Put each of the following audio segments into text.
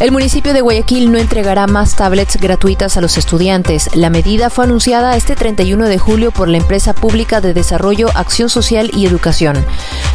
El municipio de Guayaquil no entregará más tablets gratuitas a los estudiantes. La medida fue anunciada este 31 de julio por la empresa pública de Desarrollo, Acción Social y Educación.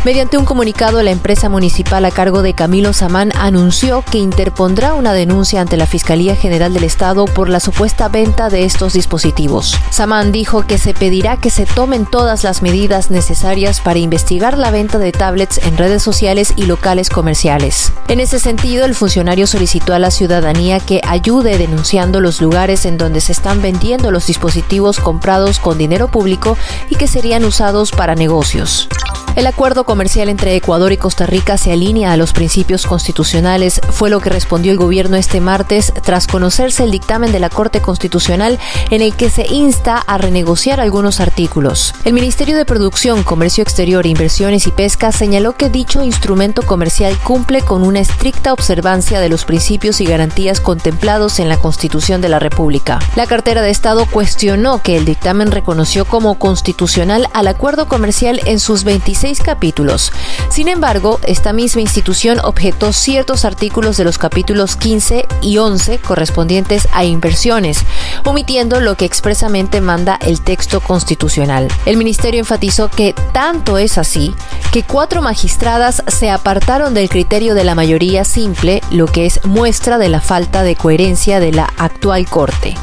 Mediante un comunicado, la empresa municipal a cargo de Camilo Samán anunció que interpondrá una denuncia ante la Fiscalía General del Estado por la supuesta venta de estos dispositivos. Samán dijo que se pedirá que se tomen todas las medidas necesarias para investigar la venta de tablets en redes sociales y locales comerciales. En ese sentido, el funcionario solicitó solicitó a la ciudadanía que ayude denunciando los lugares en donde se están vendiendo los dispositivos comprados con dinero público y que serían usados para negocios. El acuerdo comercial entre Ecuador y Costa Rica se alinea a los principios constitucionales, fue lo que respondió el gobierno este martes tras conocerse el dictamen de la Corte Constitucional en el que se insta a renegociar algunos artículos. El Ministerio de Producción, Comercio Exterior, Inversiones y Pesca señaló que dicho instrumento comercial cumple con una estricta observancia de los principios y garantías contemplados en la Constitución de la República. La cartera de Estado cuestionó que el dictamen reconoció como constitucional al acuerdo comercial en sus 26 capítulos. Sin embargo, esta misma institución objetó ciertos artículos de los capítulos 15 y 11 correspondientes a inversiones, omitiendo lo que expresamente manda el texto constitucional. El ministerio enfatizó que tanto es así que cuatro magistradas se apartaron del criterio de la mayoría simple, lo que es muestra de la falta de coherencia de la actual Corte.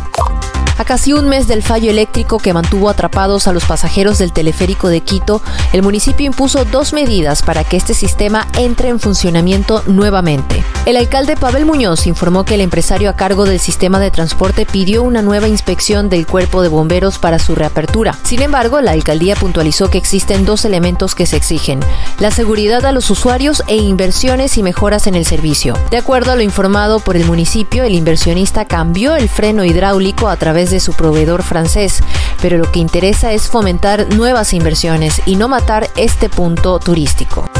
A casi un mes del fallo eléctrico que mantuvo atrapados a los pasajeros del teleférico de Quito, el municipio impuso dos medidas para que este sistema entre en funcionamiento nuevamente. El alcalde Pavel Muñoz informó que el empresario a cargo del sistema de transporte pidió una nueva inspección del cuerpo de bomberos para su reapertura. Sin embargo, la alcaldía puntualizó que existen dos elementos que se exigen, la seguridad a los usuarios e inversiones y mejoras en el servicio. De acuerdo a lo informado por el municipio, el inversionista cambió el freno hidráulico a través de su proveedor francés, pero lo que interesa es fomentar nuevas inversiones y no matar este punto turístico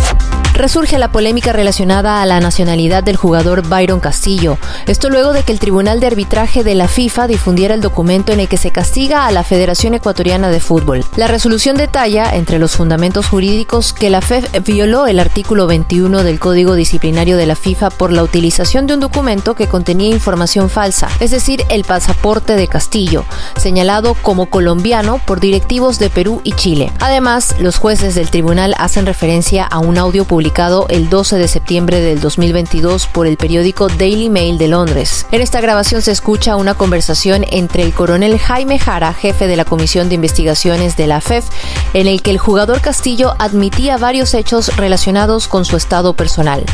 resurge la polémica relacionada a la nacionalidad del jugador Byron Castillo. Esto luego de que el Tribunal de Arbitraje de la FIFA difundiera el documento en el que se castiga a la Federación Ecuatoriana de Fútbol. La resolución detalla, entre los fundamentos jurídicos, que la FEF violó el artículo 21 del Código Disciplinario de la FIFA por la utilización de un documento que contenía información falsa, es decir, el pasaporte de Castillo, señalado como colombiano por directivos de Perú y Chile. Además, los jueces del tribunal hacen referencia a un audio publicado el 12 de septiembre del 2022 por el periódico Daily Mail de Londres. En esta grabación se escucha una conversación entre el coronel Jaime Jara, jefe de la Comisión de Investigaciones de la FEF, en el que el jugador Castillo admitía varios hechos relacionados con su estado personal.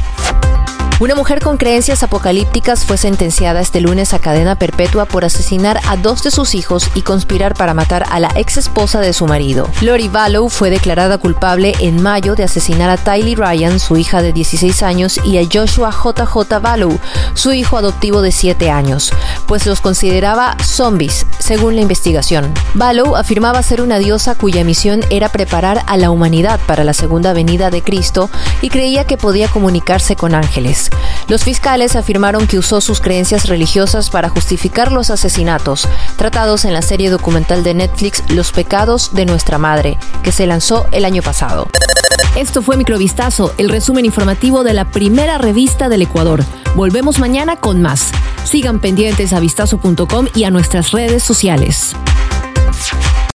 Una mujer con creencias apocalípticas fue sentenciada este lunes a cadena perpetua por asesinar a dos de sus hijos y conspirar para matar a la ex esposa de su marido. Lori Vallow fue declarada culpable en mayo de asesinar a Tylee Ryan, su hija de 16 años, y a Joshua JJ Vallow, su hijo adoptivo de 7 años, pues los consideraba zombies, según la investigación. Vallow afirmaba ser una diosa cuya misión era preparar a la humanidad para la segunda venida de Cristo y creía que podía comunicarse con ángeles. Los fiscales afirmaron que usó sus creencias religiosas para justificar los asesinatos, tratados en la serie documental de Netflix Los pecados de nuestra madre, que se lanzó el año pasado. Esto fue Microvistazo, el resumen informativo de la primera revista del Ecuador. Volvemos mañana con más. Sigan pendientes a vistazo.com y a nuestras redes sociales.